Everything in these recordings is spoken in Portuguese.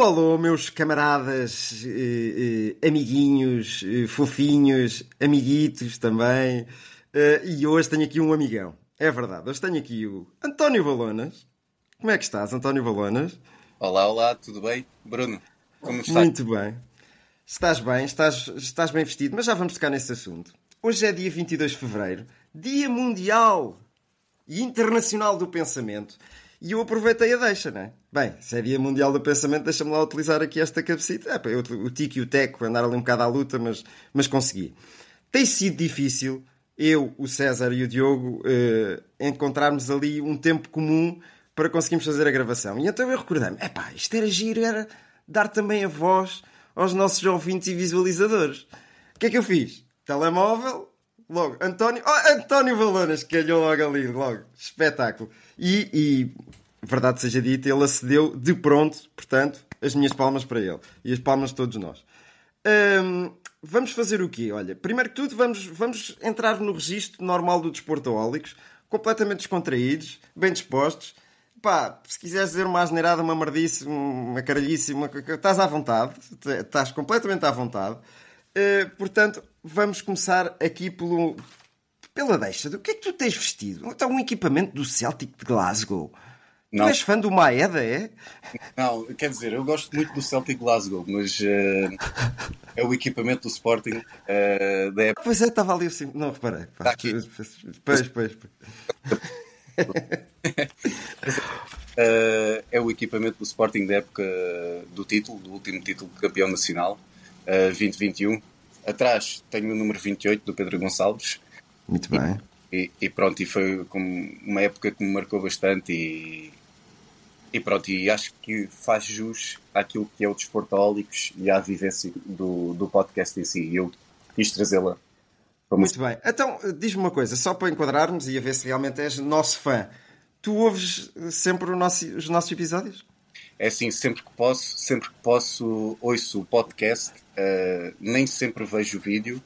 Alô, alô, meus camaradas, eh, eh, amiguinhos, eh, fofinhos, amiguitos também. Eh, e hoje tenho aqui um amigão. É verdade, hoje tenho aqui o António Balonas. Como é que estás, António Balonas? Olá, olá, tudo bem? Bruno, como estás? Muito bem. Estás bem, estás, estás bem vestido, mas já vamos tocar nesse assunto. Hoje é dia 22 de fevereiro, Dia Mundial e Internacional do Pensamento. E eu aproveitei a deixa, não é? Bem, se é Dia Mundial do Pensamento, deixa-me lá utilizar aqui esta cabecita. É, eu, o Tico e o Teco andar ali um bocado à luta, mas, mas consegui. Tem sido difícil, eu, o César e o Diogo, eh, encontrarmos ali um tempo comum para conseguirmos fazer a gravação. E então eu recordei-me, epá, isto era giro, era dar também a voz aos nossos ouvintes e visualizadores. O que é que eu fiz? Telemóvel, logo, António, oh, António que calhou logo ali, logo, espetáculo. E, e, verdade seja dita, ele acedeu de pronto, portanto, as minhas palmas para ele. E as palmas de todos nós. Hum, vamos fazer o quê? Olha, primeiro que tudo, vamos, vamos entrar no registro normal do Desportoólicos, completamente descontraídos, bem dispostos. Pá, se quiseres dizer uma asneirada, uma merdice, uma caralhice, uma... estás à vontade, estás completamente à vontade. Uh, portanto, vamos começar aqui pelo, pela deixa. O que é que tu tens vestido? Está um equipamento do Celtic de Glasgow. Não. Tu és fã do Maeda, é? Não, quer dizer, eu gosto muito do Celtic Glasgow, mas uh, é o equipamento do Sporting uh, da época. Pois é, estava ali assim. Não, reparei. Pá. Está aqui. Pois, pois, pois. Uh, é o equipamento do Sporting da época do título, do último título de campeão nacional, 2021. Atrás tenho o número 28 do Pedro Gonçalves. Muito bem. E, e pronto, e foi uma época que me marcou bastante e, e pronto, e acho que faz jus àquilo que é o Desportólicos e à vivência do, do podcast em si. E eu quis trazê-la. Muito bem. Então, diz-me uma coisa, só para enquadrarmos e a ver se realmente és nosso fã. Tu ouves sempre nosso, os nossos episódios? É assim, sempre que posso, sempre que posso, ouço o podcast. Uh, nem sempre vejo o vídeo,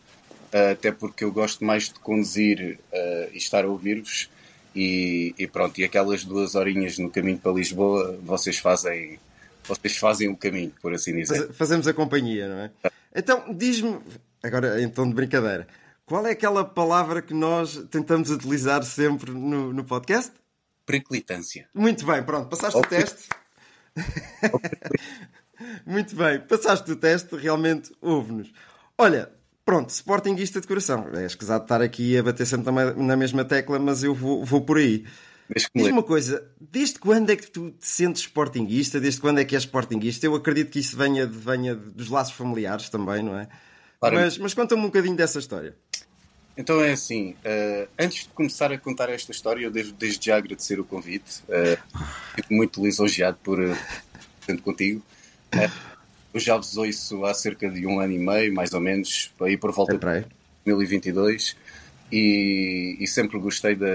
uh, até porque eu gosto mais de conduzir uh, e estar a ouvir-vos. E, e, pronto, e aquelas duas horinhas no caminho para Lisboa, vocês fazem, vocês fazem o caminho, por assim dizer. Fazemos a companhia, não é? Então, diz-me, agora em tom de brincadeira, qual é aquela palavra que nós tentamos utilizar sempre no, no podcast? Periclitância. Muito bem, pronto, passaste o teste. Muito bem, passaste o teste, realmente ouve-nos. Olha, pronto, Sportingista de coração. É escusado estar aqui a bater sempre na mesma tecla, mas eu vou, vou por aí. Diz-me uma coisa, desde quando é que tu te sentes Sportingista? Desde quando é que és Sportingista? Eu acredito que isso venha, venha dos laços familiares também, não é? Claro. Mas, mas conta-me um bocadinho dessa história. Então é assim, uh, antes de começar a contar esta história, eu devo desde já agradecer o convite. Uh, fico muito lisonjeado por uh, estar contigo. Uh, eu já vos ouço há cerca de um ano e meio, mais ou menos, aí por volta é de 2022, e, e sempre gostei da,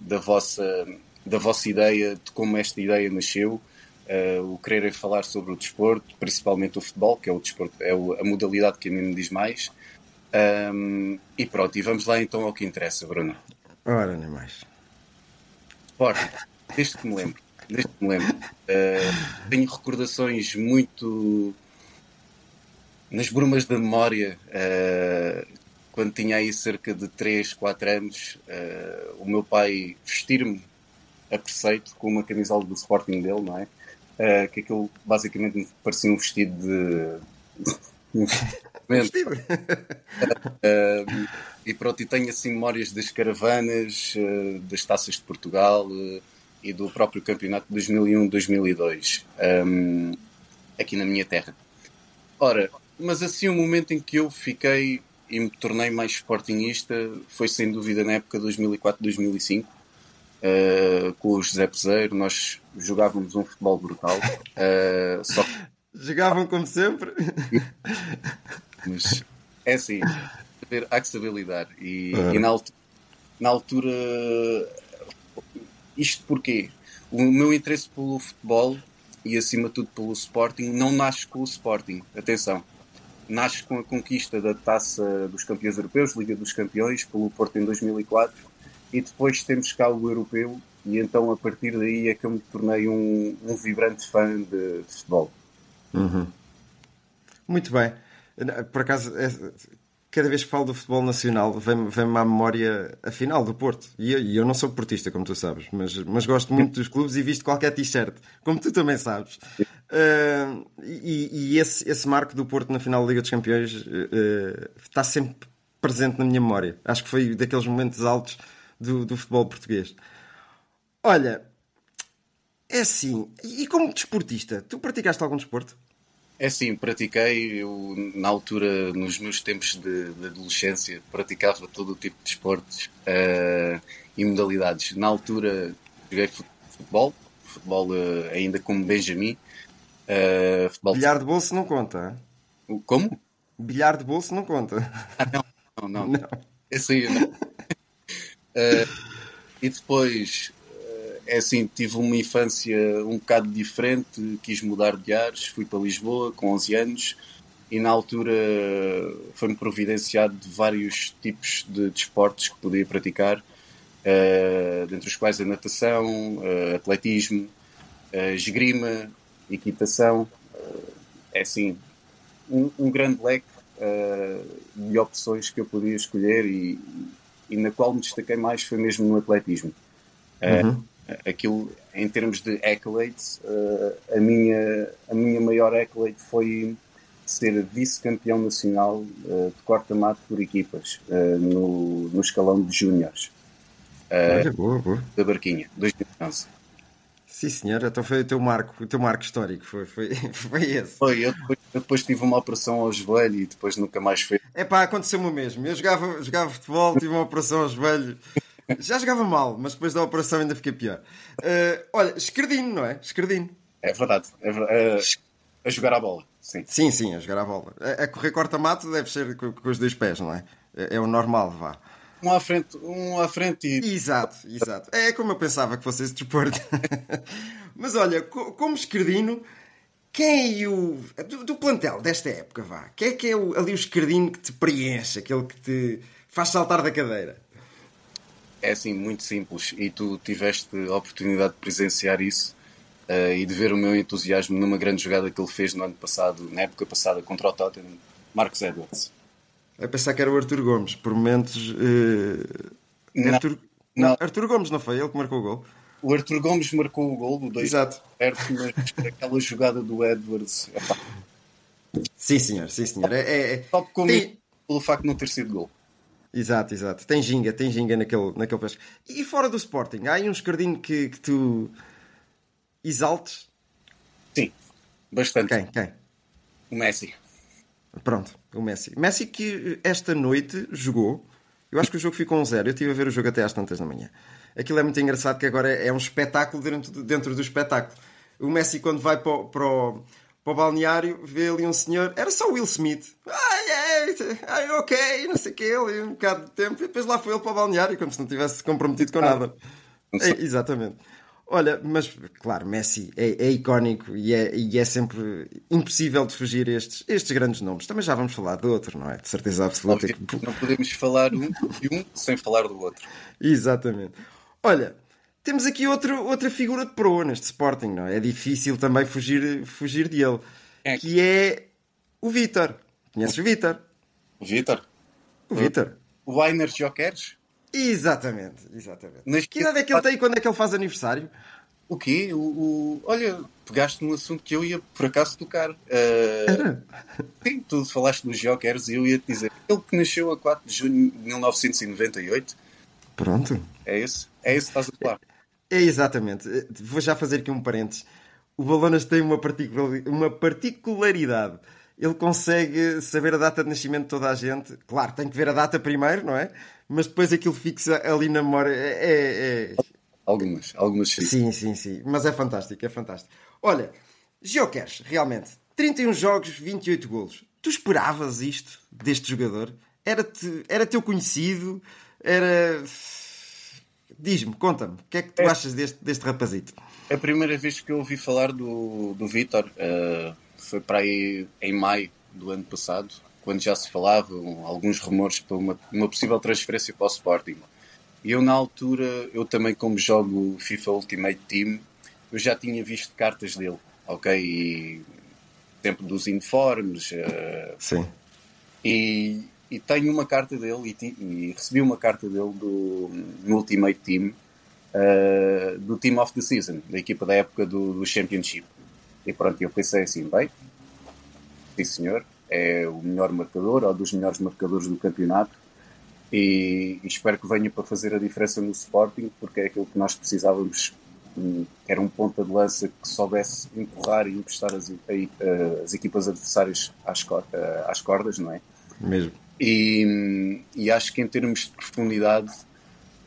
da, vossa, da vossa ideia, de como esta ideia nasceu. Uh, o quererem falar sobre o desporto, principalmente o futebol, que é, o desporto, é a modalidade que a mim me diz mais. Um, e pronto, e vamos lá então ao que interessa, Bruno. Ora, nem mais. Sporting, desde que me lembro, desde que me lembro, uh, tenho recordações muito nas brumas da memória. Uh, quando tinha aí cerca de 3, 4 anos, uh, o meu pai vestir-me a preceito com uma camisola do Sporting dele, não é? que aquilo basicamente me parecia um vestido de. Vestido. uh, e pronto, e tenho assim memórias das caravanas, uh, das taças de Portugal uh, e do próprio campeonato de 2001-2002, um, aqui na minha terra. Ora, mas assim o momento em que eu fiquei e me tornei mais sportingista foi sem dúvida na época 2004-2005, uh, com o José Peseiro, nós jogávamos um futebol brutal. Uh, só. Jogavam como sempre. Mas é assim, há que saber lidar. E, e na, altura, na altura, isto porquê? O meu interesse pelo futebol e acima de tudo pelo Sporting não nasce com o Sporting. Atenção, nasce com a conquista da Taça dos Campeões Europeus, Liga dos Campeões, pelo Porto em 2004, e depois temos cá o Europeu, e então a partir daí é que eu me tornei um, um vibrante fã de, de futebol. Uhum. Muito bem. Por acaso, é, cada vez que falo do futebol nacional, vem-me vem à memória a final do Porto. E eu, eu, não sou portista, como tu sabes, mas, mas gosto muito dos clubes e visto qualquer t-shirt, como tu também sabes. Uh, e, e esse, esse, marco do Porto na final da Liga dos Campeões uh, está sempre presente na minha memória. Acho que foi daqueles momentos altos do, do futebol português. Olha, é assim, e como desportista, tu praticaste algum desporto? É sim, pratiquei. Eu, na altura, nos meus tempos de, de adolescência, praticava todo o tipo de esportes uh, e modalidades. Na altura, joguei futebol, futebol uh, ainda como Benjamin. Uh, futebol Bilhar de bolso não conta. Como? Bilhar de bolso não conta. Ah, não, não, não. não. Esse aí não. e depois, é assim, tive uma infância um bocado diferente, quis mudar de ares, fui para Lisboa com 11 anos e na altura foi-me providenciado de vários tipos de desportos que podia praticar, uh, dentre os quais a natação, uh, atletismo, uh, esgrima, equitação, é assim, um, um grande leque de opções que eu podia escolher e, e na qual me destaquei mais foi mesmo no atletismo. Uhum aquilo em termos de accolades, uh, a, minha, a minha maior accolade foi ser vice-campeão nacional uh, de corta-mato por equipas uh, no, no escalão de júniores boa, boa. da Barquinha, 2011. Sim, senhor, então foi o teu marco, o teu marco histórico, foi, foi, foi esse. Foi, eu depois, eu depois tive uma operação ao joelho e depois nunca mais foi. É pá, aconteceu-me o mesmo. Eu jogava, jogava futebol, tive uma operação ao joelho já jogava mal, mas depois da operação ainda fiquei pior. Uh, olha, esquerdino, não é? Esquerdino. É verdade. É Uh, a jogar a bola, sim. Sim, sim, a jogar a bola. A, a correr corta-mato deve ser com, com, os dois pés, não é? É, é o normal, vá. Um à frente, um à frente e. Exato, exato. É como eu pensava que fosse esse desporto. mas olha, como esquerdino, quem é o. Do, do, plantel desta época, vá? Quem é que é o, ali o esquerdino que te preenche, aquele que te faz saltar da cadeira? É assim muito simples e tu tiveste a oportunidade de presenciar isso uh, e de ver o meu entusiasmo numa grande jogada que ele fez no ano passado, na época passada contra o Tottenham, Marcos Edwards. Eu pensar que era o Arthur Gomes, por momentos. Uh... Não, Arthur... não. Arthur Gomes não foi ele que marcou o gol? O Arthur Gomes marcou o gol do 2 Exato. certo, mas aquela jogada do Edwards. Epá. Sim, senhor, sim, senhor. É, é, é... Só Tem... pelo facto de não ter sido gol. Exato, exato. Tem ginga, tem ginga naquele, naquele pesco. E fora do Sporting, há aí um escardinho que, que tu exaltes? Sim, bastante. Quem? Quem? O Messi. Pronto, o Messi. Messi que esta noite jogou. Eu acho que o jogo ficou um zero. Eu estive a ver o jogo até às tantas da manhã. Aquilo é muito engraçado que agora é um espetáculo dentro, dentro do espetáculo. O Messi, quando vai para, para, o, para o balneário, vê ali um senhor. Era só o Will Smith. Ai, ai, ok, não sei o que, ele, um bocado de tempo. E depois lá foi ele para o balneário, como se não tivesse comprometido com nada. É, exatamente. Olha, mas claro, Messi é, é icónico e é, e é, sempre impossível de fugir estes, estes grandes nomes. Também já vamos falar de outro, não é? De certeza absoluta. Não, não podemos falar um de um sem falar do outro. Exatamente. Olha, temos aqui outro, outra figura de proa neste Sporting, não é? É difícil também fugir, fugir dele. É. Que é o Vitor. Conheces o Vitor? O Vitor? O Vitor. O Weiner Jokers? Exatamente, exatamente. Mas que idade é que ele tem e quando é que ele faz aniversário? O quê? O, o... Olha, pegaste num assunto que eu ia por acaso tocar. Uh... Sim, tu falaste dos Jokers e eu ia te dizer. Ele que nasceu a 4 de junho de 1998. Pronto. É esse? É esse que estás a falar. É exatamente. Vou já fazer aqui um parênteses. O Balonas tem uma, uma particularidade. Ele consegue saber a data de nascimento de toda a gente. Claro, tem que ver a data primeiro, não é? Mas depois aquilo fixa ali na memória. É, é, Algumas, algumas sim. Sim, sim, sim. Mas é fantástico, é fantástico. Olha, Geocash, realmente, 31 jogos, 28 golos. Tu esperavas isto deste jogador? Era-te, era teu conhecido? Era. Diz-me, conta-me, o que é que tu É. achas deste, deste rapazito? A primeira vez que eu ouvi falar do, do Vitor eh, foi para aí em maio do ano passado, quando já se falavam alguns rumores para uma, uma possível transferência para o Sporting. E eu, na altura, eu também, como jogo FIFA Ultimate Team, eu já tinha visto cartas dele, ok? E tempo dos uniformes, eh, Sim. e, e tenho uma carta dele e, ti- e recebi uma carta dele do no Ultimate Team uh, do Team of the Season, da equipa da época do, do Championship. E pronto, eu pensei assim, bem, sim senhor, é o melhor marcador ou dos melhores marcadores do campeonato e, e espero que venha para fazer a diferença no Sporting porque é aquilo que nós precisávamos hum, era um ponta de lança que soubesse empurrar e emprestar as, a- as equipas adversárias às, eh, às cordas, não é? Mesmo. E, e acho que em termos de profundidade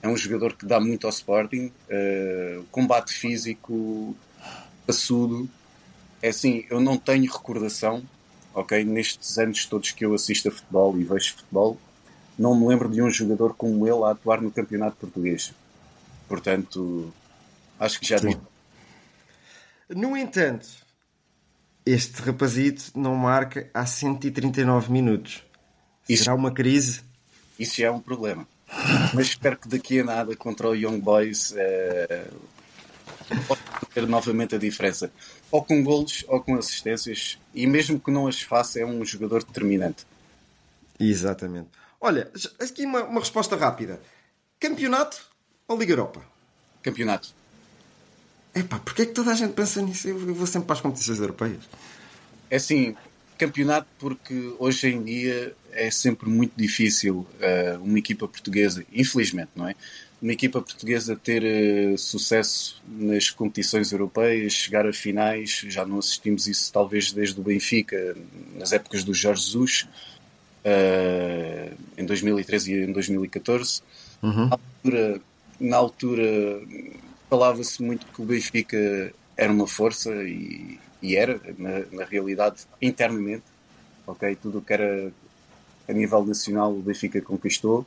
é um jogador que dá muito ao Sporting. eh, combate físico, passudo. É assim, eu não tenho recordação, ok? Nestes anos todos que eu assisto a futebol e vejo futebol, não me lembro de um jogador como ele a atuar no campeonato português. Portanto, acho que já Sim. vi. No entanto, este rapazito não marca há 139 minutos. Isso- Será uma crise? Isso já é um problema. Mas espero que daqui a nada contra o Young Boys eh, ter novamente a diferença. Ou com golos ou com assistências. E mesmo que não as faça, é um jogador determinante. Exatamente. Olha, aqui uma, uma resposta rápida. Campeonato ou Liga Europa? Campeonato. Epá, porquê é que toda a gente pensa nisso? Eu vou sempre para as competições europeias. É assim, campeonato porque hoje em dia é sempre muito difícil eh, uma equipa portuguesa, infelizmente, não é? Uma equipa portuguesa ter eh, sucesso nas competições europeias, chegar a finais, já não assistimos isso talvez desde o Benfica, nas épocas do Jorge Jesus, eh, em 2013 e em 2014. Na altura, na altura falava-se muito que o Benfica era uma força e, e era, na, na realidade, internamente. Tudo o que era a nível nacional o Benfica conquistou.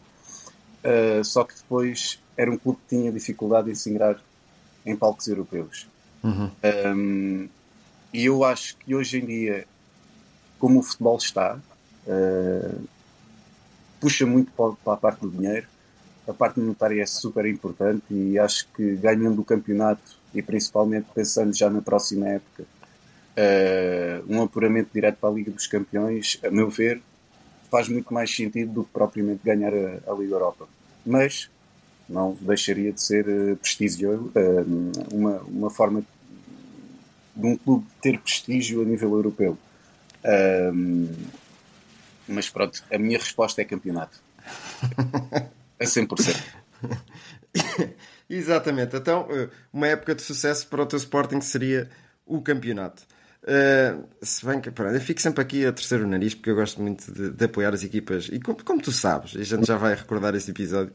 Uh, só que depois era um clube que tinha dificuldade em se ingrar em palcos europeus. Um, e eu acho que hoje em dia, como o futebol está, uh, puxa muito para, para a parte do dinheiro. A parte monetária é super importante e acho que ganhando o campeonato e principalmente pensando já na próxima época, uh, um apuramento direto para a Liga dos Campeões, a meu ver, faz muito mais sentido do que propriamente ganhar a, a Liga Europa. Mas não deixaria de ser uh, prestígio, uh, uma, uma forma de um clube ter prestígio a nível europeu. Mas pronto, a minha resposta é campeonato. A 100%. Exatamente. Então, eh, uma época de sucesso para o teu Sporting seria o campeonato. Uh, se bem que pronto, eu fico sempre aqui a terceiro o nariz porque eu gosto muito de, de apoiar as equipas e como, como, tu sabes, a gente já vai recordar esse episódio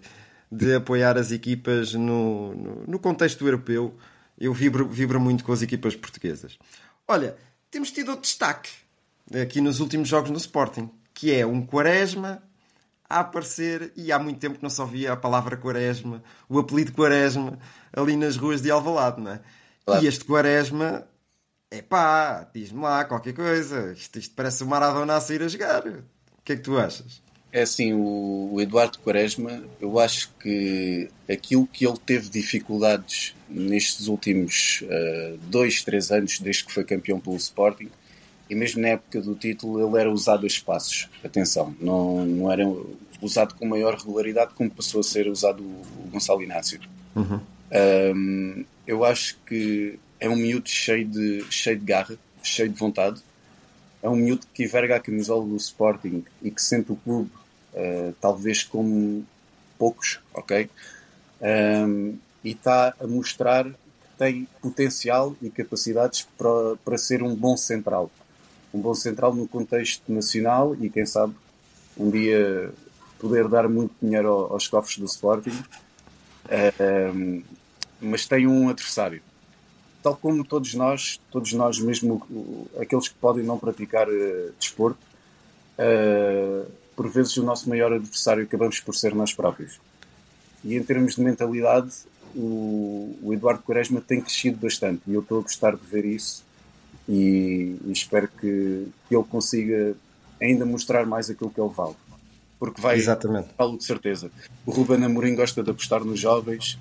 de apoiar as equipas no, no, no contexto europeu. Eu vibro, vibro muito com as equipas portuguesas. Olha, temos tido outro destaque aqui nos últimos jogos no Sporting, que é um Quaresma a aparecer, e há muito tempo que não se ouvia a palavra Quaresma, o apelido Quaresma, ali nas ruas de Alvalade, não é? Claro. E este Quaresma, é pá, diz-me lá qualquer coisa, isto, isto parece o Maradona a sair a jogar. O que é que tu achas? É assim, o, o Eduardo Quaresma, eu acho que aquilo que ele teve dificuldades nestes últimos uh, dois, três anos, desde que foi campeão pelo Sporting, e mesmo na época do título ele era usado a espaços. Atenção, não, não era usado com maior regularidade como passou a ser usado o, o Gonçalo Inácio. Uhum. Um, eu acho que é um miúdo cheio de, cheio de garra, cheio de vontade. É um miúdo que enverga a camisola do Sporting e que sente o clube uh, talvez como poucos, ok? Um, e está a mostrar que tem potencial e capacidades para, para ser um bom central um bom central no contexto nacional e quem sabe um dia poder dar muito dinheiro aos cofres do Sporting. Um, mas tem um adversário. Tal como todos nós, todos nós mesmo aqueles que podem não praticar uh, desporto, uh, por vezes o nosso maior adversário acabamos por ser nós próprios. E em termos de mentalidade, o, o Eduardo Quaresma tem crescido bastante e eu estou a gostar de ver isso e, e espero que, que ele consiga ainda mostrar mais aquilo que ele vale. Porque vai Exatamente. falo de certeza. O Ruben Amorim gosta de apostar nos jovens,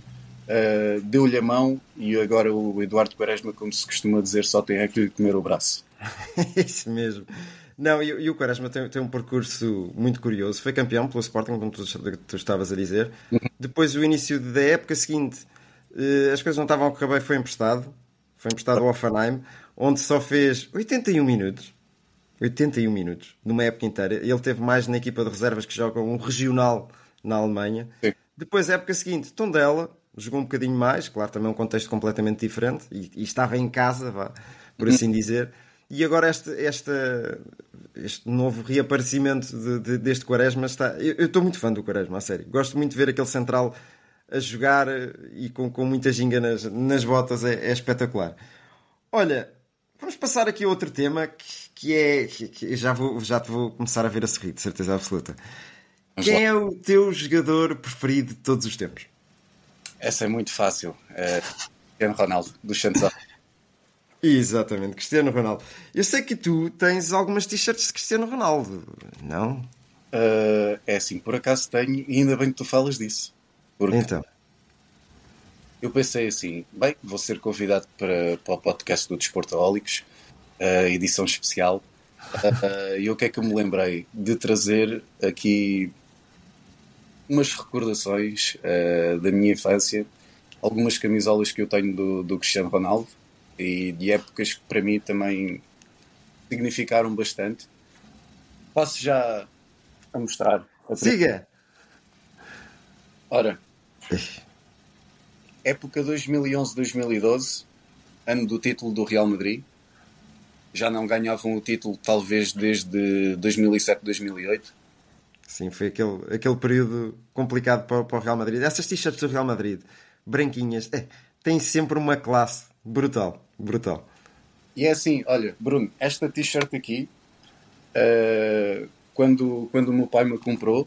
uh, deu-lhe a mão e agora o Eduardo Quaresma, como se costuma dizer, só tem é que lhe comer o braço. Isso mesmo. Não, e, e o Quaresma tem, tem, um percurso muito curioso. Foi campeão pelo Sporting, como tu, tu estavas a dizer. Depois, o início da época seguinte, uh, as coisas não estavam a correr bem, foi emprestado. Foi emprestado ao Offenheim, onde só fez 81 minutos. 81 minutos, numa época inteira. Ele teve mais na equipa de reservas que joga um regional na Alemanha. Sim. Depois, a época seguinte, Tondela, jogou um bocadinho mais, claro, também um contexto completamente diferente, e, e estava em casa, vá, por assim dizer. E agora este, este, este novo reaparecimento de, de, deste Quaresma está. Eu, estou muito fã do Quaresma, a sério. Gosto muito de ver aquele central a jogar e com, com muita ginga nas, nas botas, é, é espetacular. Olha, vamos passar aqui a outro tema que, que é. Que, que já, vou, já te vou começar a ver a sorrir, de certeza absoluta. Vamos Quem lá. é o teu jogador preferido de todos os tempos? Essa é muito fácil. É Cristiano Ronaldo, do Santos. Exatamente, Cristiano Ronaldo. Eu sei que tu tens algumas t-shirts de Cristiano Ronaldo, não? Uh, é assim, por acaso tenho, e ainda bem que tu falas disso. Porque então. Eu pensei assim, bem, vou ser convidado para, para o podcast do Desportaólicos, uh, edição especial. Uh, e o que é que eu me lembrei? De trazer aqui umas recordações da minha infância, algumas camisolas que eu tenho do, do Cristiano Ronaldo e de épocas que para mim também significaram bastante. Posso já a mostrar? A Siga! Ora, época 2011-2012, ano do título do Real Madrid. Já não ganhavam o título talvez desde 2007-2008. Sim, foi aquele, aquele período complicado para, para o Real Madrid. Essas t-shirts do Real Madrid, branquinhas, é, têm sempre uma classe brutal, brutal. E é assim, olha, Bruno, esta t-shirt aqui, uh, quando, quando o meu pai me comprou,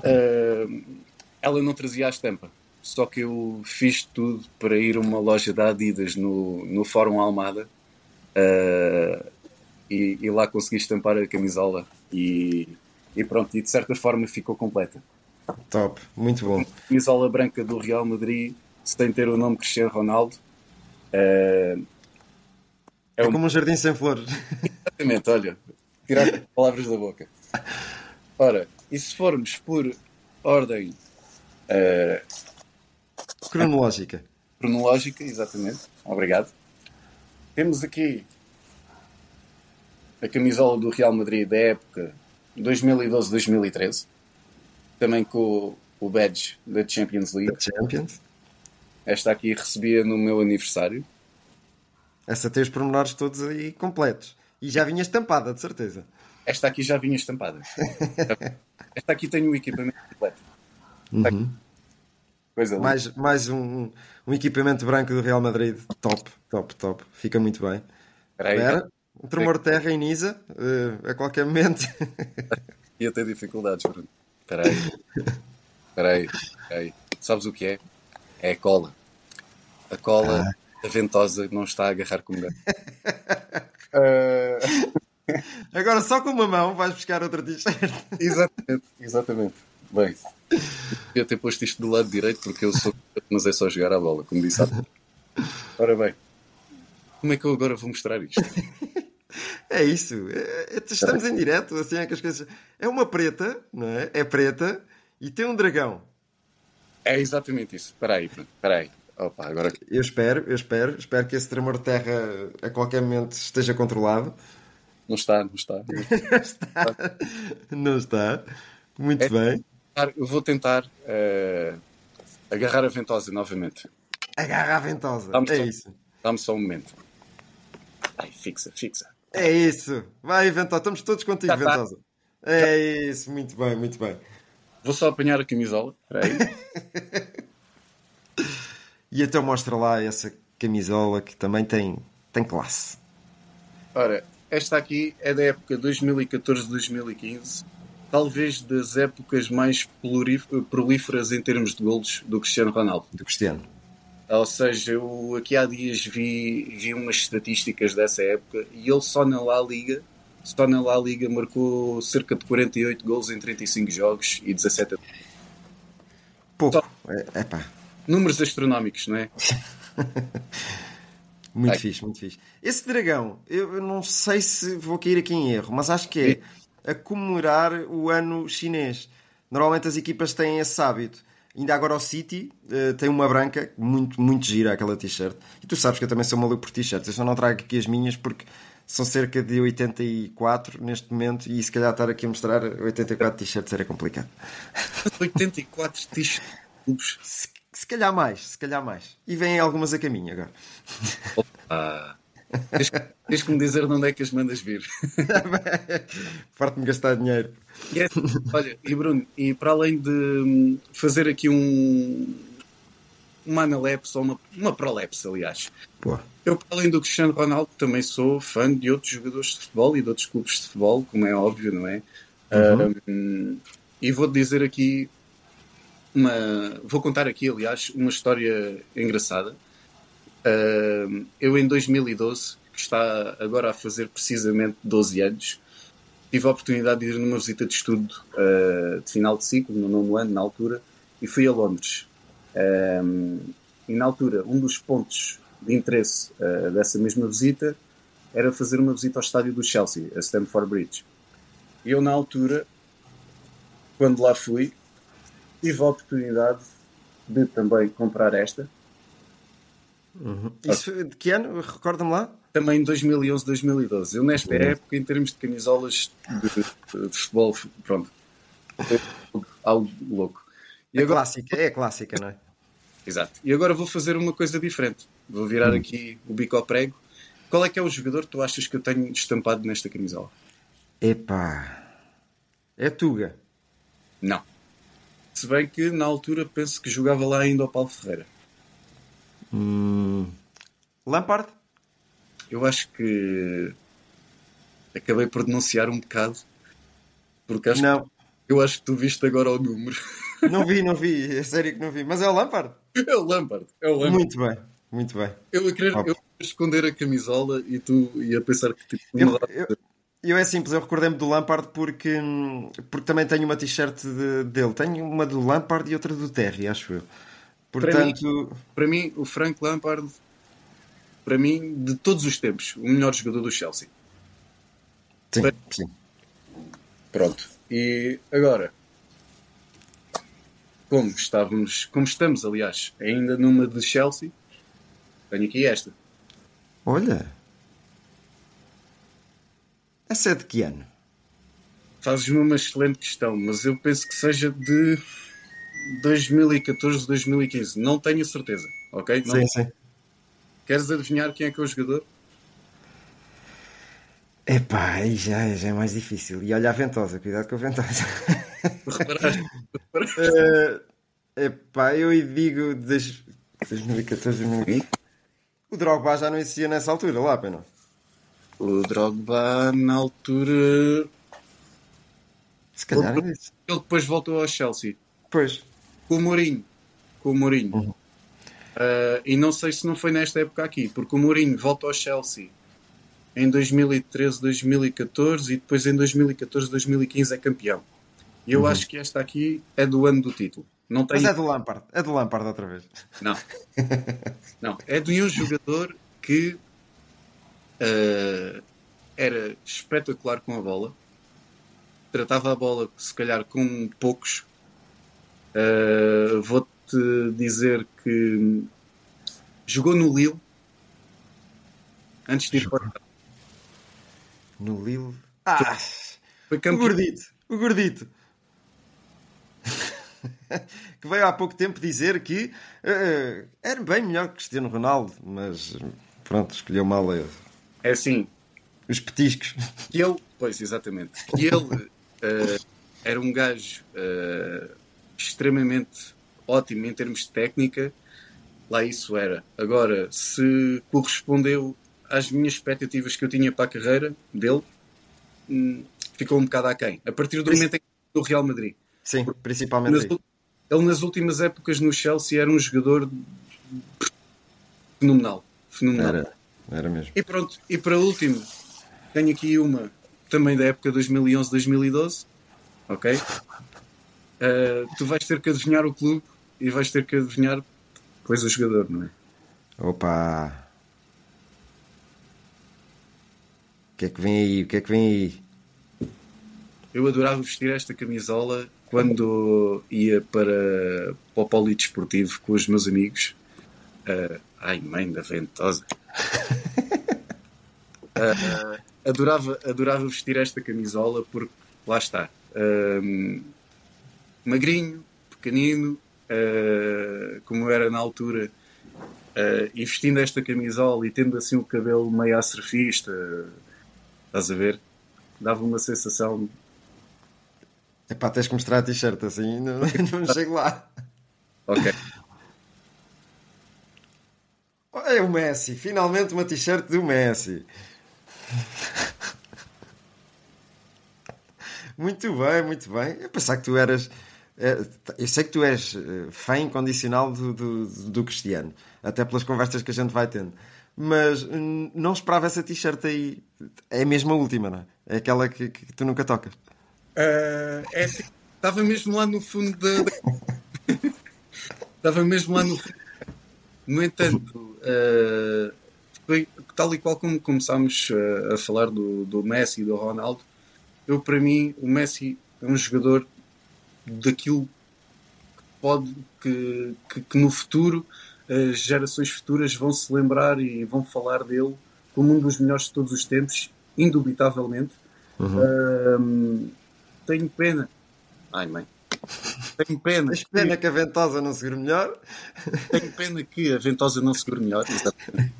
uh, ela não trazia a estampa. Só que eu fiz tudo para ir a uma loja da Adidas no, no Fórum Almada uh, e, e, lá consegui estampar a camisola e, e pronto, e de certa forma ficou completa. Top, muito bom. A camisola branca do Real Madrid, sem ter o nome Cristiano Ronaldo. Uh, é, é um... como um jardim sem flores. Exatamente, olha, tirar palavras da boca. Ora, e se formos por ordem uh, cronológica? Cronológica, exatamente. Obrigado. Temos aqui a camisola do Real Madrid da época 2012-2013, também com o badge da Champions League. Da Champions. Esta aqui recebia no meu aniversário. Essa tem os pormenores todos aí completos. E já vinha estampada, de certeza. Esta aqui já vinha estampada. Esta aqui tem o equipamento completo. Uhum. Coisa mais, mais um, um equipamento branco do Real Madrid. Top, top, top. Fica muito bem. Espera, um tremor de terra em Nisa, uh, a qualquer momento. Ia ter dificuldades, Bruno. Espera aí. Espera aí. Sabes o que é? É cola. A cola, ah. a ventosa, não está a agarrar como deve. uh... Agora só com uma mão vais buscar outra t-shirt. Exatamente, exatamente. Bem, devia ter posto isto do lado direito porque eu sou, mas é só jogar a bola, como disse há Ora bem, como é que eu agora vou mostrar isto? É isso, é, é, estamos em direto, assim é que as coisas. É uma preta, não é? É preta e tem um dragão. É exatamente isso. Espera aí, espera aí. Opa, agora... Eu espero, eu espero, espero que esse tremor de terra a qualquer momento esteja controlado. Não está, não está. Não está. Não está. Muito é, bem. Eu vou tentar uh, agarrar a ventosa novamente. Agarra a ventosa. É só, isso. Dá-me só um momento. Ai, fixa, fixa. É isso. Vai, Ventosa. Estamos todos contigo, tá, Ventosa. Tá. É isso. Muito bem, muito bem. Vou só apanhar a camisola. Espera aí. E então mostra lá essa camisola que também tem, tem classe. Ora, esta aqui é da época 2014-2015, talvez das épocas mais prolíferas em termos de golos do Cristiano Ronaldo. Do Cristiano. Ou seja, eu aqui há dias vi, vi umas estatísticas dessa época e ele só na La Liga, só na La Liga marcou cerca de 48 gols em 35 jogos e 17 Pouco. É, epá, números astronómicos, não é? muito Ai. fixe, muito fixe. Esse dragão, eu não sei se vou cair aqui em erro, mas acho que é a comemorar o ano chinês. Normalmente as equipas têm esse hábito. Ainda agora o City eh, tem uma branca, muito, muito gira aquela t-shirt. E tu sabes que eu também sou maluco por t-shirts. Eu só não trago aqui as minhas porque são cerca de 84 neste momento e se calhar estar aqui a mostrar 84 t-shirts era complicado. 84 t-shirts. Se, calhar mais, se calhar mais. E vêm algumas a caminho agora. Ah, tens, que me dizer de onde é que as mandas vir. Farto-me gastar dinheiro. É- olha, e Bruno, e para além de hum, fazer aqui um uma analepse ou uma, uma prolepse, aliás, Pô. eu, para além do Cristiano Ronaldo, também sou fã de outros jogadores de futebol e de outros clubes de futebol, como é óbvio, não é? Hum, e vou dizer aqui uma. Vou contar aqui, aliás, uma história engraçada. Hum, eu, em 2012, que está agora a fazer precisamente 12 anos, tive a oportunidade de ir numa visita de estudo uh, de final de ciclo, no nono ano, na altura, e fui a Londres. E na altura, um dos pontos de interesse uh, dessa mesma visita era fazer uma visita ao estádio do Chelsea, a Stamford Bridge. Eu, na altura, quando lá fui, tive a oportunidade de também comprar esta. Isso foi de que ano? Recorda-me lá? Também em 2011, 2012. Eu, nesta época, em termos de camisolas de, de futebol, pronto, foi algo louco. E É agora, clássica, é clássica, não é? exato. E agora vou fazer uma coisa diferente. Vou virar aqui o bico ao prego. Qual é que é o jogador que tu achas que eu tenho estampado nesta camisola? Epá. É Tuga. Não. Se bem que na altura penso que jogava lá ainda o Paulo Ferreira. Lampard? Eu acho que acabei por denunciar um bocado. Porque acho Não. que, eu acho que tu viste agora o número. Não vi, não vi. É sério que não vi. Mas é o Lampard. É o Lampard. É o Lampard. Muito bem, muito bem. Eu a querer, eu a esconder a camisola e tu ia pensar que tipo, Eu, eu, eu é simples, eu recordei-me do Lampard porque, porque também tenho uma t-shirt de- dele. Tenho uma do Lampard e outra do Terry, acho eu. Portanto, para mim, o Frank Lampard, para mim, de todos os tempos, o melhor jogador do Chelsea. sim, sim. Pronto. E agora, como estávamos, como estamos, aliás, ainda numa de Chelsea, tenho aqui esta. Olha. Essa é de que ano? Fazes-me uma excelente questão, mas eu penso que seja de 2014, 2015. Não tenho certeza, ok? Não- Sim, sim. Queres adivinhar quem é que é o jogador? Epá, aí já, já é mais difícil. E olha a ventosa, cuidado com a ventosa. Reparaste? Eh, epá, eu digo des- 2014, 2015. O Drogba já não existia nessa altura, lá, pena. O Drogba, na altura, Se calhar é isso. ele depois voltou ao Chelsea. Pois. Com o Mourinho. Com o Mourinho. Ah, e não sei se não foi nesta época aqui, porque o Mourinho volta ao Chelsea em 2013, 2014 e depois em 2014, 2015 é campeão. E eu acho que esta aqui é do ano do título. Não tem. Mas é do Lampard. É do Lampard outra vez. Não. Não. É de um jogador que ah, era espetacular com a bola. Tratava a bola, se calhar, com poucos. Ah, Vou-te dizer que jogou no Lille antes de ir para No Lille. Ah! Foi O campeão. gordito. O gordito. que veio há pouco tempo dizer que eh, era bem melhor que Cristiano Ronaldo, mas pronto, escolheu mal eh, É assim, os petiscos. que ele, pois exatamente, que ele eh, era um gajo eh, extremamente ótimo em termos de técnica, lá isso era. Agora, se correspondeu às minhas expectativas que eu tinha para a carreira dele, hum, ficou um bocado aquém. A partir do momento em que do Real Madrid. Sim, principalmente Nas aí. ele nas últimas épocas no Chelsea era um jogador fenomenal. Fenomenal. Era, era mesmo. E pronto, e para último, tenho aqui uma também da época 2011-2012, ok? Uh, tu vais ter que adivinhar o clube e vais ter que adivinhar depois o jogador, não é? Opa! O que é que vem aí? O que é que vem aí? Eu adorava vestir esta camisola quando ia para, para o polidesportivo com os meus amigos. Uh, ai, mãe da ventosa. Uh, adorava, adorava vestir esta camisola porque lá está. Magrinho, pequenino, uh, como era na altura, uh, e vestindo esta camisola e tendo assim o cabelo meio a surfista, estás a ver? Dava uma sensação. Epá, tens que mostrar a t-shirt assim, não, não chego lá. Ok. É o Messi, finalmente uma t-shirt do Messi. Muito bem, muito bem. Eu pensava que tu eras. eh, Eu sei que tu és eh, fã incondicional do, do, do Cristiano, até pelas conversas que a gente vai tendo. Mas hum, não esperava essa t-shirt aí. É mesmo a última, não é? É aquela que, que tu nunca tocas. Uh, é assim, estava mesmo lá no fundo da. estava mesmo lá no fundo. No entanto, tal e qual como começámos uh, a falar do, do Messi e do Ronaldo, eu para mim, o Messi é um jogador daquilo que pode que, que, que no futuro as gerações futuras vão se lembrar e vão falar dele como um dos melhores de todos os tempos, indubitavelmente. Um, tenho pena. Ai, mãe. Tenho pena. Tens pena que a ventosa não segure melhor? Tenho pena que a ventosa não segure melhor. exatamente.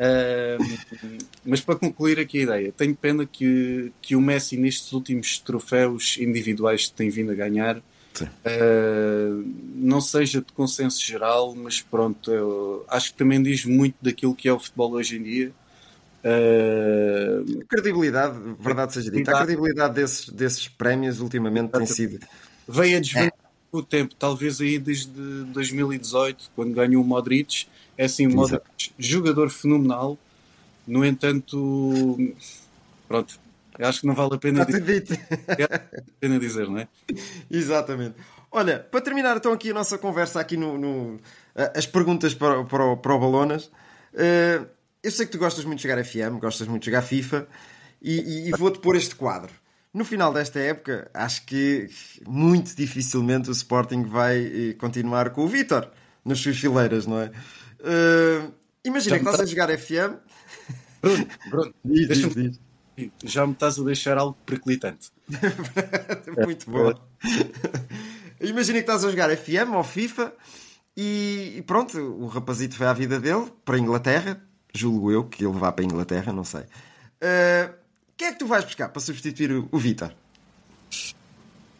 Ahm, mas para concluir aqui a ideia, tenho pena que, que o Messi, nestes últimos troféus individuais que tem vindo a ganhar, ah, não seja de consenso geral, mas pronto, eu acho que também diz muito daquilo que é o futebol hoje em dia. A credibilidade, verdade seja dita, a credibilidade desses, desses prémios ultimamente tem sido. Veio a desvendar com o tempo, talvez aí desde 2018, quando ganhou o Modric. É assim, o Modric, jogador fenomenal, no entanto, pronto, eu acho que não vale a pena, vale a pena dizer, não é? Exatamente. Olha, para terminar então aqui a nossa conversa aqui no, no- as perguntas para, o- para, para o Balonas, eh, eu sei que tu gostas muito de jogar FM, gostas muito de jogar FIFA e, e- e vou-te pôr este quadro. No final desta época, acho que muito dificilmente o Sporting vai eh, continuar com o Vítor nas suas fileiras, não é? Eh, imagina que estás a jogar FM. Bruno, Bruno, Diz, diz, já me estás a deixar algo periclitante. Muito bom. Imagina que estás a jogar FM ou FIFA e, e pronto, o rapazito foi à vida dele para a Inglaterra. Julgo eu que ele vá para a Inglaterra, não sei. Uh, Quem é que tu vais buscar para substituir o, o Vitor?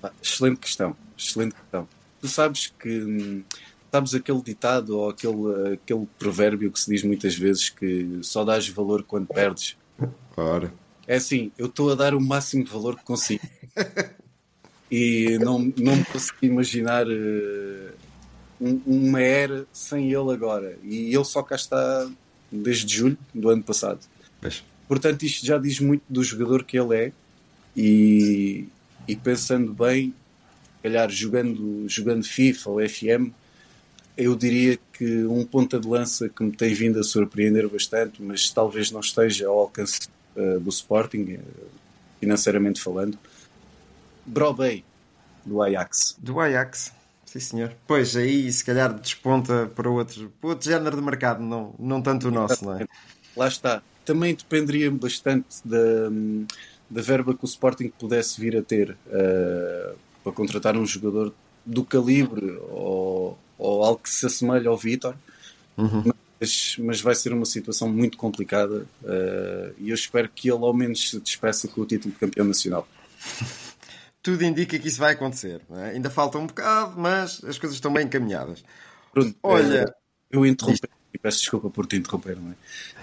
Pá, Excelente questão, excelente questão. Tu sabes que hum, sabes aquele ditado ou aquele, aquele provérbio que se diz muitas vezes que só dás valor quando perdes. Ora. É assim, eu estou a dar o máximo de valor que consigo. e não, não me consigo imaginar um- uma era sem ele agora. E ele só cá está desde julho do ano passado. Pois. Portanto, isto já diz muito do jogador que ele é. E, e pensando bem, calhar jogando, jogando FIFA ou FM, eu diria que um ponta de lança que me tem vindo a surpreender bastante, mas talvez não esteja ao alcance eh, do Sporting, eh, financeiramente falando, Brobey, do Ajax. Do Ajax. Sim, senhor. Pois, aí se calhar desponta para outro, para outro género de mercado, não, não tanto o nosso, não é? Lá está. Também dependeria bastante da, da verba que o Sporting pudesse vir a ter eh, para contratar um jogador do calibre ou, ou algo que se assemelhe ao Vitor. Mas, mas vai ser uma situação muito complicada eh, e eu espero que ele ao menos se despeça com o título de campeão nacional. Tudo indica que isso vai acontecer. é? Ainda falta um bocado, mas as coisas estão bem encaminhadas. Bruno, Olha, eh, Eu interrompi e peço desculpa por te interromper, não é?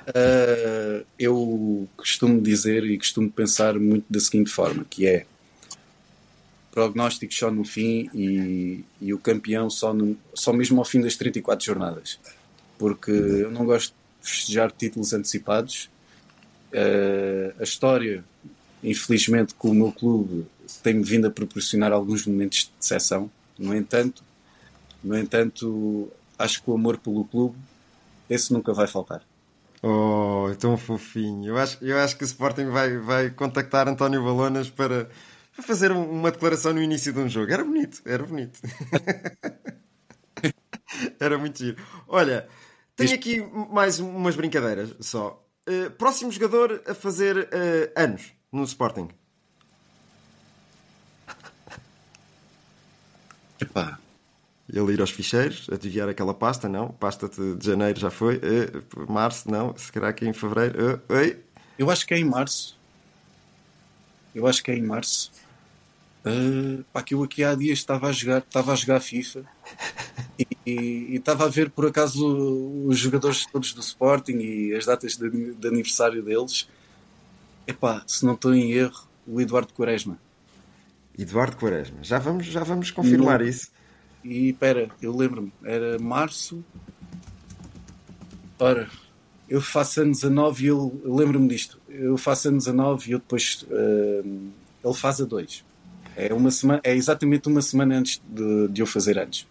Uh, eu costumo dizer e costumo pensar muito da seguinte forma, que é prognósticos só no fim e, e o campeão só, no, só mesmo ao fim das 34 jornadas. Porque eu não gosto de festejar títulos antecipados. Uh, a história, infelizmente, com o meu clube tem-me vindo a proporcionar alguns momentos de decepção. No entanto, no entanto, acho que o amor pelo clube, esse nunca vai faltar. Oh, é tão fofinho. Eu acho, eu acho que o Sporting vai, vai contactar António Balonas para, para fazer uma declaração no início de um jogo. Era bonito, era bonito. era muito giro. Olha, tenho aqui mais umas brincadeiras só. Uh, próximo jogador a fazer uh, anos no Sporting. Epá. Ele ir aos ficheiros, adivinhar aquela pasta, não. Pasta de janeiro já foi. Uh, março, não. Se calhar aqui em fevereiro. Uh, oi. Eu acho que é em março. Eu acho que é em março. Uh, pá, que eu aqui há dias estava a jogar, estava a jogar FIFA e, e, estava a ver por acaso os jogadores todos do Sporting e as datas de, de aniversário deles. Epá, se não estou em erro, o Eduardo Quaresma. Eduardo Quaresma. Já vamos, já vamos confirmar no... isso. E espera, eu lembro-me, era março. Ora, eu faço anos a 9 e eu, eu lembro-me disto. Eu faço anos a 9 e eu depois. Uh, ele faz a 2. É, uma semana, é exatamente uma semana antes de, de eu fazer anos.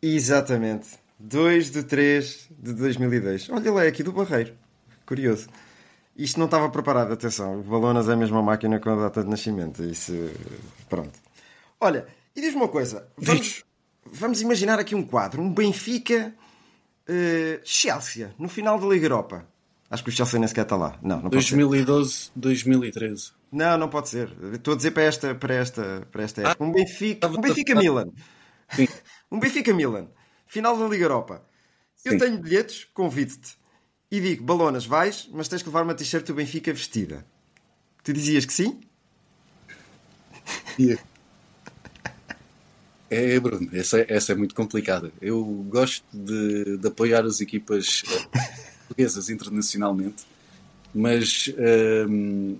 Exatamente. 2 de 3 de 2002. Olha, ele é aqui do Barreiro. Curioso. Isto não estava preparado, atenção. O Balonas é a mesma máquina com a data de nascimento. Isso. Pronto. Olha, e diz-me uma coisa. Vamos, vamos imaginar aqui um quadro. Um Benfica. Uh, Chelsea, no final da Liga Europa. Acho que o Chelsea nem sequer está lá. Não, não 2012, 2013. Não, não pode ser. Estou a dizer para esta, para esta, para esta época. Um Benfica, um Benfica Milan. Sim. Um Benfica Milan. Final da Liga Europa. Eu tenho bilhetes, convido-te. E digo, Balonas, vais, mas tens que levar uma t-shirt do Benfica vestida. Tu dizias que sim? Yeah. É, Bruno, essa, essa é muito complicada. Eu gosto de, de apoiar as equipas portuguesas internacionalmente, mas um,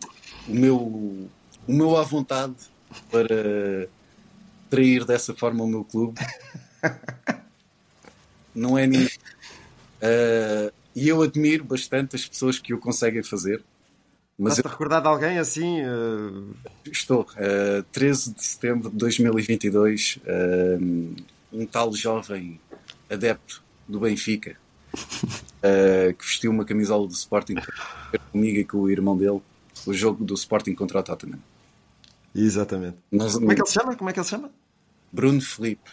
o meu, o meu à vontade para trair dessa forma o meu clube não é ninguém. Uh, e eu admiro bastante as pessoas que o conseguem fazer. Mas Estás-te eu... a recordar de alguém assim? Uh... Estou. Uh, 13 de setembro de 2022, uh, um tal jovem adepto do Benfica uh, que vestiu uma camisola do Sporting comigo e com o irmão dele o jogo do Sporting contra o Tottenham. Exatamente. Nós, Como é que ele se chama? Como é que ele chama? Bruno Felipe.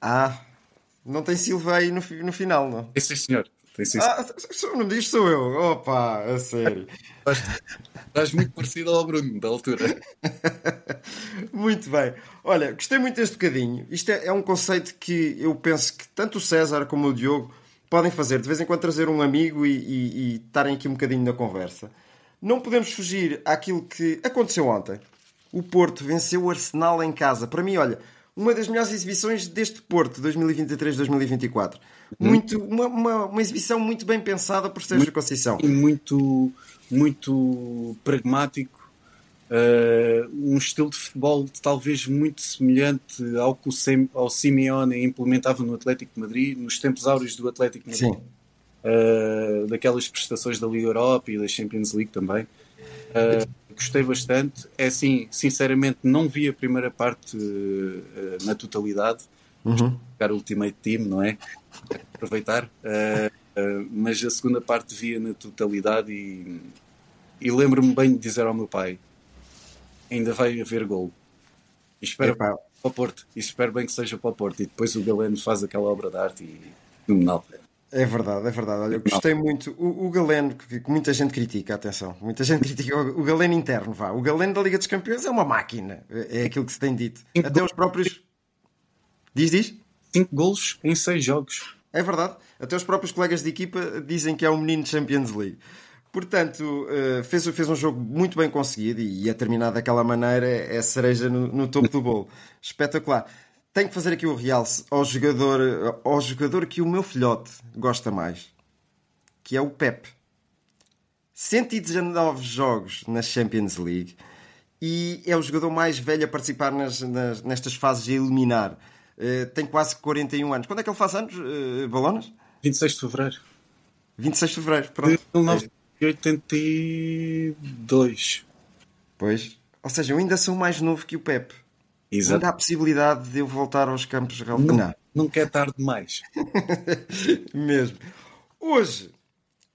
Ah, não tem Silva aí no, no final, não? É sim, senhor. Tem ah, o nome disto sou eu. Opa, a sério. Estás muito parecido ao Bruno, da altura. muito bem. Olha, gostei muito deste bocadinho. Isto é, é um conceito que eu penso que tanto o César como o Diogo podem fazer. De vez em quando trazer um amigo e, e, e estarem aqui um bocadinho na conversa. Não podemos fugir àquilo que aconteceu ontem. O Porto venceu o Arsenal em casa. Para mim, olha, uma das melhores exibições deste Porto 2023-2024. Hum. Muito, uma, uma, uma, exibição muito bem pensada por Sérgio muito, Conceição. E muito, muito pragmático. Uh, um estilo de futebol talvez muito semelhante ao que o, Sem, ao Simeone implementava no Atlético de Madrid, nos tempos áureos do Atlético de Madrid. Uh, daquelas prestações da Liga Europa e da Champions League também. Uh, gostei bastante. É assim, sinceramente, não vi a primeira parte uh, na totalidade. Uhum. Ultimate Team, não é? Aproveitar. mas a segunda parte via na totalidade e, e lembro-me bem de dizer ao meu pai: ainda vai haver gol. E espero para o Porto. E espero bem que seja para o Porto. E depois o Galeno faz aquela obra de arte e fenomenal. É verdade, é verdade. Olha, eu gostei muito. O, o Galeno, que, que, muita gente critica, atenção, muita gente critica o, o, Galeno interno, vá. O Galeno da Liga dos Campeões é uma máquina, é, é aquilo que se tem dito. Cinco Até os próprios. Diz, diz? Cinco golos em seis jogos. É verdade. Até os próprios colegas de equipa dizem que é um menino de Champions League. Portanto, eh, fez, fez um jogo muito bem conseguido e a terminar daquela maneira é cereja no, no topo do bolo. Espetacular. Tenho que fazer aqui o realce ao jogador, ao jogador que o meu filhote gosta mais, que é o Pep. 119 jogos na Champions League e é o jogador mais velho a participar nas, nas- nestas fases de eliminar. Eh, tem quase 41 anos. Quando é que ele faz anos, eh, Balonas? 26 de fevereiro 26 de fevereiro, de pronto. 1982. Pois. Ou seja, eu ainda sou mais novo que o Pep. Exato. Ainda há possibilidade de eu voltar aos campos de relva. Não. Nunca é tarde demais. Mesmo. Hoje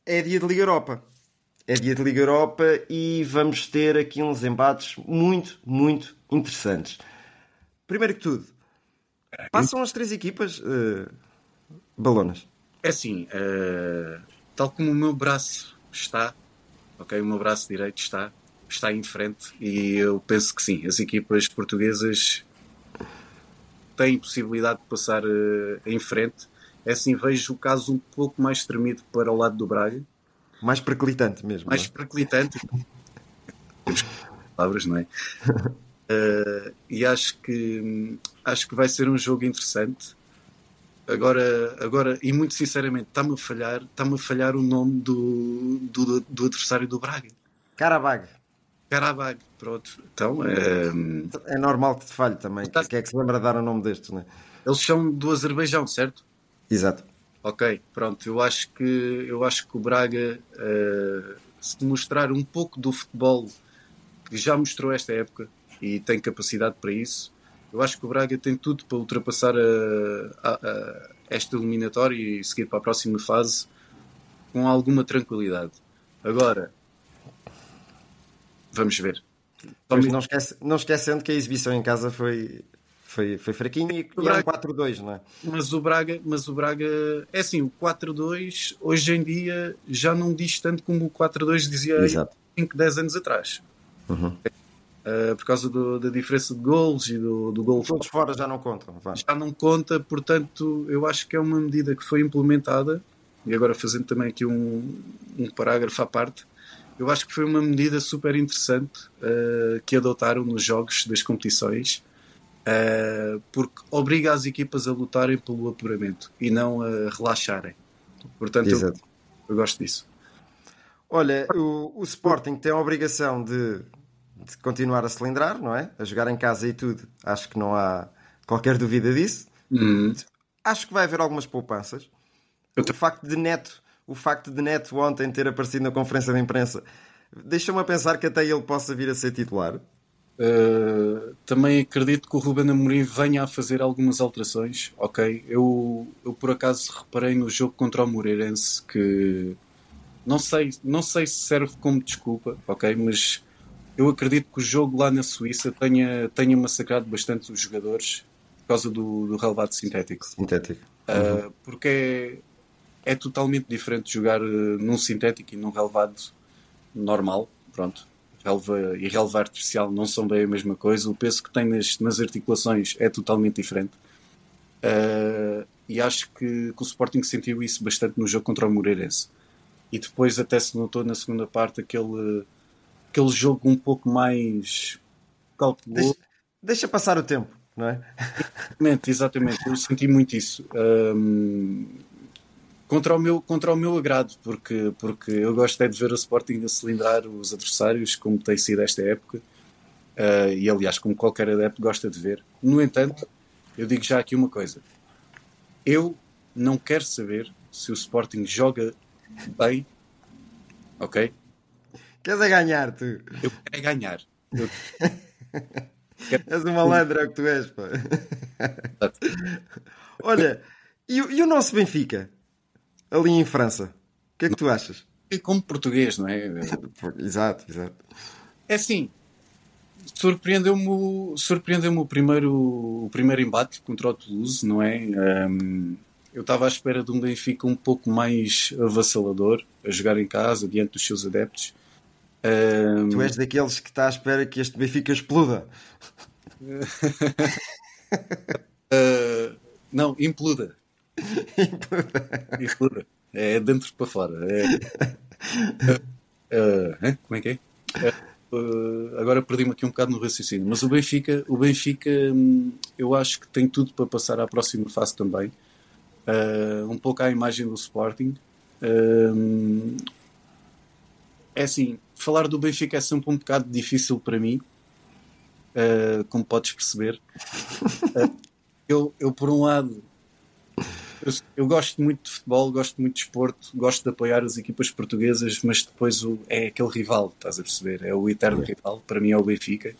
é dia de Liga Europa. É dia de Liga Europa e vamos ter aqui uns embates muito, muito interessantes. Primeiro que tudo, passam as três equipas eh, balonas. É assim, eh, tal como o meu braço está, ok, o meu braço direito está, está em frente e eu penso que sim, as equipas portuguesas têm possibilidade de passar eh, em frente. É assim, vejo o caso um pouco mais tremido para o lado do Braga, Mais perclitante mesmo. mais não é? perclitante. Palavras, não é? Eh, e acho que acho que vai ser um jogo interessante. Agora, agora e muito sinceramente, está-me a falhar, está-me a falhar o nome do, do, do adversário do Braga. Carabag. Carabag, pronto. Então, eh, É normal que te falhe também. Tá- Quem é que se lembra de dar o nome destes, não é? eles são do Azerbaijão, certo? Exato. Ok, pronto. Eu acho que eu acho que o Braga eh, se mostrar um pouco do futebol que já mostrou esta época e tem capacidade para isso, eu acho que o Braga tem tudo para ultrapassar a- a- a esta eliminatória e seguir para a próxima fase com alguma tranquilidade. Agora, vamos ver. Não, esquece, não esquecendo que a exibição em casa foi, foi, foi fraquinha e, O e é um Braga- 4-2, não é? Mas o Braga, mas o Braga é assim, o 4-2 hoje em dia já não diz tanto como o 4-2 dizia aí Exato. 5, 10 anos atrás. Uhum. Uh, por causa do- da diferença de gols e do, do gol Todos fora já não contam. vá. já não conta, portanto, eu acho que é uma medida que foi implementada, e agora fazendo também aqui um, um parágrafo à parte, eu acho que foi uma medida super interessante uh, que adotaram nos jogos das competições, uh, porque obriga as equipas a lutarem pelo apuramento e não a relaxarem. Portanto, eu, eu gosto disso. Olha, o, o Sporting tem a obrigação de, de continuar a cilindrar, não é? A jogar em casa e tudo. Acho que não há qualquer dúvida disso. Hum, Acho que vai haver algumas poupanças. Eu O facto de Neto, o facto de Neto ontem ter aparecido na conferência de imprensa deixa-me a pensar que até ele possa vir a ser titular. Uh, também acredito que o Ruben Amorim venha a fazer algumas alterações. Ok, eu, eu por acaso reparei no jogo contra o Moreirense que não sei, não sei se serve como desculpa, ok, mas eu acredito que o jogo lá na Suíça tenha, tenha massacrado bastante os jogadores por causa do, do relevado sintético. Sintético. Uh, porque é, totalmente diferente jogar uh, num sintético e num relevado normal. Pronto. Relva e relva artificial não são bem a mesma coisa. O peso que tem nas, nas articulações é totalmente diferente. Uh, e acho que, que o Sporting sentiu isso bastante no jogo contra o Moreirense. E depois até se notou na segunda parte aquele, aquele jogo um pouco mais calculoso. Deixa, deixa passar o tempo, não é? Exatamente, exatamente. Eu senti muito isso. Um, contra, o meu, contra o meu agrado, porque, porque eu gosto é de ver o Sporting a cilindrar os adversários, como tem sido esta época. Uh, e aliás, como qualquer adepto gosta de ver. No entanto, eu digo já aqui uma coisa. Eu não quero saber se o Sporting joga bem, ok? Queres é ganhar, tu? Eu quero é ganhar. Eu És um malandro, é o que tu és, pá. Olha, e, e o nosso Benfica? Ali em França. O que é que tu achas? como português, não é? Exato, exato. É assim, surpreendeu-me o- surpreendeu-me o primeiro, o primeiro embate contra o Toulouse, não é? Um, eu estava à espera de um Benfica um pouco mais avassalador, a jogar em casa, diante dos seus adeptos. Um, Tu és daqueles que está à espera que este Benfica exploda. uh, não, impluda. impluda. É dentro para fora. É, uh, como é que é? uh, agora perdi-me aqui um bocado no raciocínio, mas o Benfica, o Benfica hum, eu acho que tem tudo para passar à próxima fase também. Uh, um pouco à imagem do Sporting. Uh, é assim, falar do Benfica é sempre um bocado difícil para mim, como podes perceber. eu, eu, por um lado, eu, eu, gosto muito de futebol, gosto muito de esporte, gosto de apoiar as equipas portuguesas, mas depois o, é aquele rival, estás a perceber? É o eterno rival, para mim é o Benfica.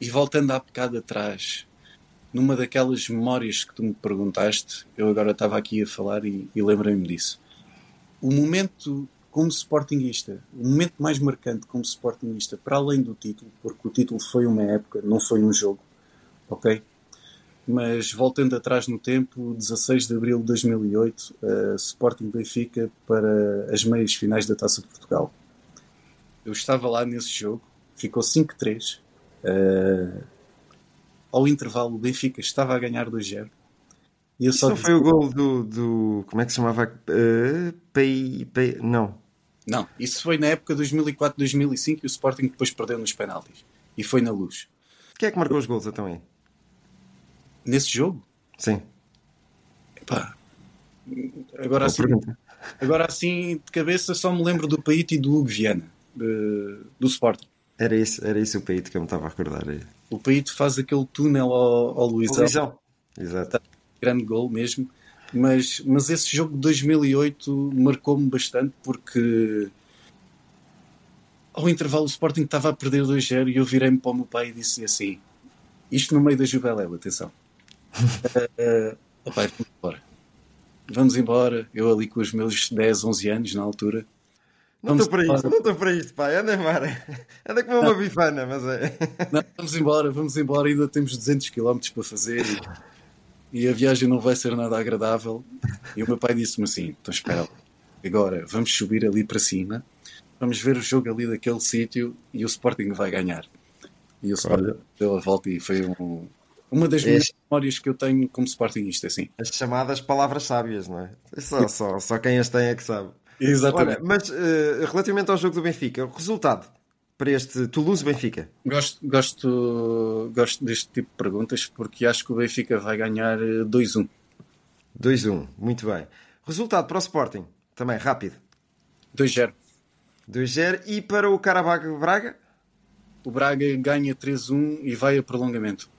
e voltando há bocado atrás, numa daquelas memórias que tu me perguntaste, eu agora estava aqui a falar e, e lembrei-me disso. O momento como Sportingista, o momento mais marcante como Sportingista, para além do título, porque o título foi uma época, não foi um jogo, ok? Mas voltando atrás no tempo, 16 de abril de 2008, uh, Sporting Benfica para as meias finais da Taça de Portugal. Eu estava lá nesse jogo, ficou 5-3. Uh, ao intervalo, o Benfica estava a ganhar 2-0. E eu Isso só foi o gol do, do. Como é que se chamava? Uh, Pei, Pei, não. Não, isso foi na época 2004-2005 e o Sporting depois perdeu nos penaltis. E foi na luz. Quem é que marcou os gols então aí? Nesse jogo? Sim. Epá. Agora assim, agora assim, de cabeça, só me lembro do Paito e do Hugo Viana, do Sporting. Era isso, era isso o Paito que eu me estava a recordar. O Paito faz aquele túnel ao, ao Luizão. O Luizão. Exato. Grande gol mesmo. Mas, mas esse jogo de 2008 marcou-me bastante porque ao intervalo o Sporting estava a perder 2-0 e eu virei-me para o meu pai e disse assim: Isto no meio da Juveléu, atenção. uh, vamos embora. Vamos embora. Eu ali com os meus 10, 11 anos na altura. Não estou para isto, não estou para isto, pai. Anda embora. Anda com uma bifana, mas é. Não, vamos embora, vamos embora. Ainda temos 200 km para fazer. E e a viagem não vai ser nada agradável. E o meu pai disse-me assim: então espera, agora vamos subir ali para cima, vamos ver o jogo ali daquele sítio e o Sporting vai ganhar. E o Sporting deu a volta e foi um, uma das minhas memórias que eu tenho como Sportingista, assim. As chamadas palavras sábias, não é? Só, só, só quem as tem é que sabe. Exatamente. Olha, mas uh, relativamente ao jogo do Benfica, o resultado para este Toulouse-Benfica? Gosto, gosto, gosto deste tipo de perguntas porque acho que o Benfica vai ganhar 2-1. Eh, 2-1, muito bem. Resultado para o Sporting, também rápido. 2-0. 2-0 e para o Carabag Braga? O Braga ganha 3-1 e vai a prolongamento.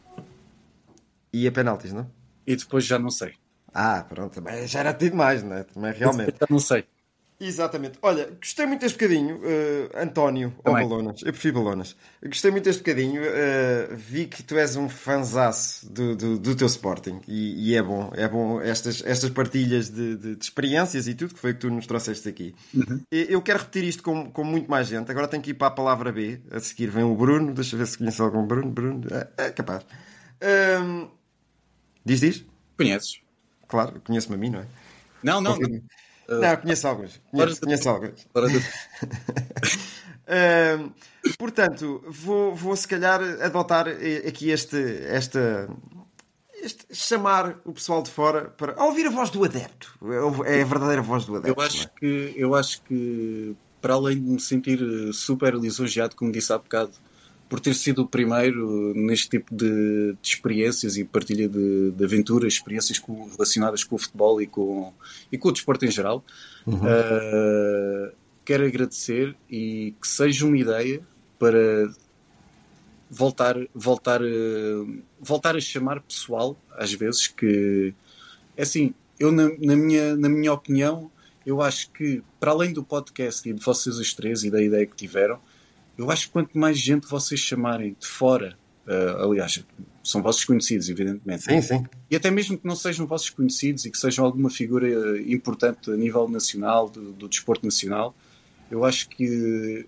E a penaltis, não? E depois já não sei. Ah, pronto, também já era tido mais, não é? Também realmente. Já não sei. Exatamente. Olha, gostei muito deste bocadinho, uh, António, ou Balonas. Eu prefiro Balonas. Gostei muito deste bocadinho. Uh, vi que tu és um fanzaço do, do, do teu Sporting e, e, é bom. É bom estas, estas partilhas de, de, de, experiências e tudo que foi que tu nos trouxeste aqui. Uhum. Eu quero repetir isto com, com muito mais gente. Agora tenho que ir para a palavra B. A seguir vem o Bruno. Deixa eu ver se conhece algum Bruno. Bruno, é, é capaz. Um, diz, diz? Conheces? Claro, conheço-me a mim, não é? Não, não. não. Não, conheço alguns. Conheço, conheço alguns. portanto, vou, vou se calhar adotar aqui este, esta, este, chamar o pessoal de fora para ouvir a voz do adepto. É a verdadeira voz do adepto. Eu acho, é? que, eu acho que, para além de me sentir super lisonjeado, como disse há bocado, por ter sido o primeiro neste tipo de, de experiências e partilha de, de aventuras, experiências com, relacionadas com o futebol e com, e com o desporto em geral. Uhum. Uh, quero agradecer e que seja uma ideia para voltar, voltar, uh, voltar a chamar pessoal, às vezes, que é assim, eu na, na, minha, na minha opinião, eu acho que para além do podcast e de vocês os três e da ideia que tiveram, eu acho que quanto mais gente vocês chamarem de fora, uh, aliás, são vossos conhecidos, evidentemente. Sim, sim. E até mesmo que não sejam vossos conhecidos e que sejam alguma figura importante a nível nacional, do, do desporto nacional, eu acho que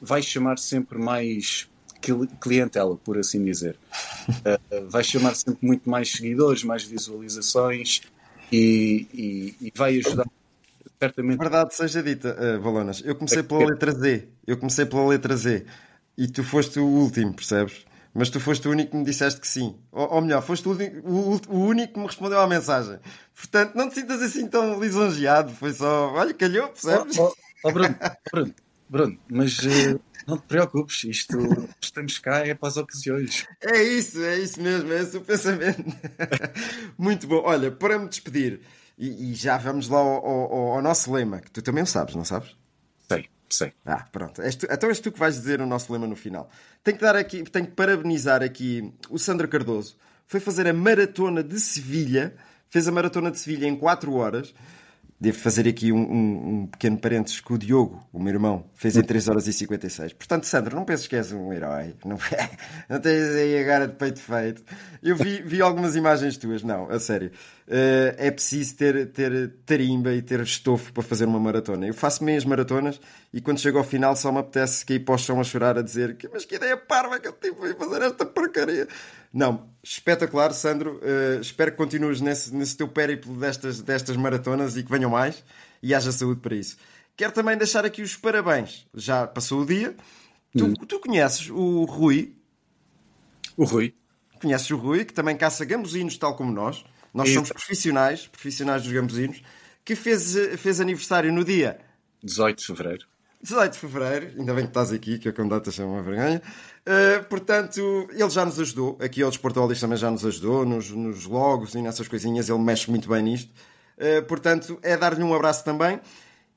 vai chamar sempre mais clientela, por assim dizer. Uh, vai chamar sempre muito mais seguidores, mais visualizações e, e, e vai ajudar certamente. Verdade seja dita, uh, Balonas. Eu comecei pela letra Z. Eu comecei pela letra Z. E tu foste o último, percebes? Mas tu foste o único que me disseste que sim. Ou, ou melhor, foste o, o, o, único que me respondeu à mensagem. Portanto, não te sintas assim tão lisonjeado. Foi só, olha, calhou, percebes? Oh, oh, oh Bruno, Bruno, Bruno, mas eh, não te preocupes, isto estamos cá é para as ocasiões. É isso, é isso mesmo, é esse o pensamento. Muito bom. Olha, para me despedir, e, e já vamos lá ao, ao, ao nosso lema, que tu também o sabes, não sabes? Sei, sei. Ah, pronto. És tu- então és tu que vais dizer o nosso lema no final. Tenho que dar aqui, tenho que parabenizar aqui o Sandro Cardoso. Foi fazer a maratona de Sevilha, fez a maratona de Sevilha em 4 horas. Devo fazer aqui um, um- um pequeno parênteses que o Diogo, o meu irmão, fez em 3 horas e 56. Portanto, Sandro, não penses que és um herói. Não, não tens aí a cara de peito feito. Eu vi, vi algumas imagens tuas. Não, a sério. Eh, é preciso ter, ter tarimba e ter estofo para fazer uma maratona. Eu faço meias maratonas e quando chego ao final só me apetece cair para o chão a chorar a dizer que mas que ideia parva que eu tive em fazer esta porcaria. Não, espetacular, Sandro. Eh, espero que continues nesse, nesse teu périplo destas, destas maratonas e que venham mais e haja saúde para isso. Quero também deixar aqui os parabéns. Já passou o dia. Tu, tu conheces o Rui, O Rui, conheces o Rui, que também caça gambuzinos tal como nós. Nós somos profissionais, profissionais dos gambuzinos, que fez, fez aniversário no dia 18 de Fevereiro. 18 de Fevereiro, ainda bem que estás aqui, que eu como data chama uma vergonha. Uh, portanto, ele já nos ajudou, aqui ao Desportólis também já nos ajudou, nos, nos logos e nessas coisinhas, ele mexe muito bem nisto. Uh, portanto, é dar-lhe um abraço também.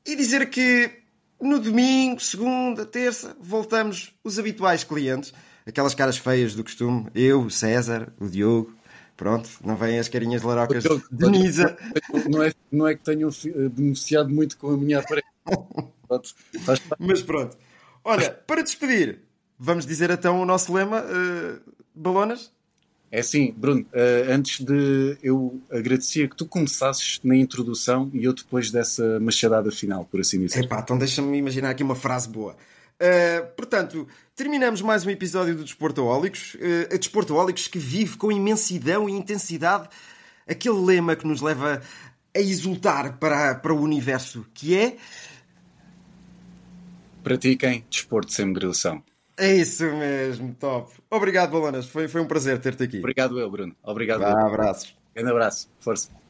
E dizer que no domingo, segunda, terça, voltamos os habituais clientes, aquelas caras feias do costume, eu, o César, o Diogo, pronto, não vêm as carinhas larocas de Nisa. Não é, não é que tenham eh, beneficiado muito com a minha aparência. Pronto. Mas pronto. Olha, para despedir, vamos dizer então o nosso lema, uh, Balonas? É assim, Bruno, eh, antes de eu agradecia que tu começasses na introdução e eu depois dessa machadada final, por assim dizer. Epá, então deixa-me imaginar aqui uma frase boa. Uh, portanto, terminamos mais um episódio do Desportoólicos. Uh, Desportoólicos que vive com imensidão e intensidade aquele lema que nos leva a exultar para, para o universo, que é... Pratiquem desporto sem moderação. É isso mesmo, top. Obrigado, Balonas. Foi, foi um prazer ter-te aqui. Obrigado eu, Bruno. Obrigado Vá, abraços. Grande abraço. Força.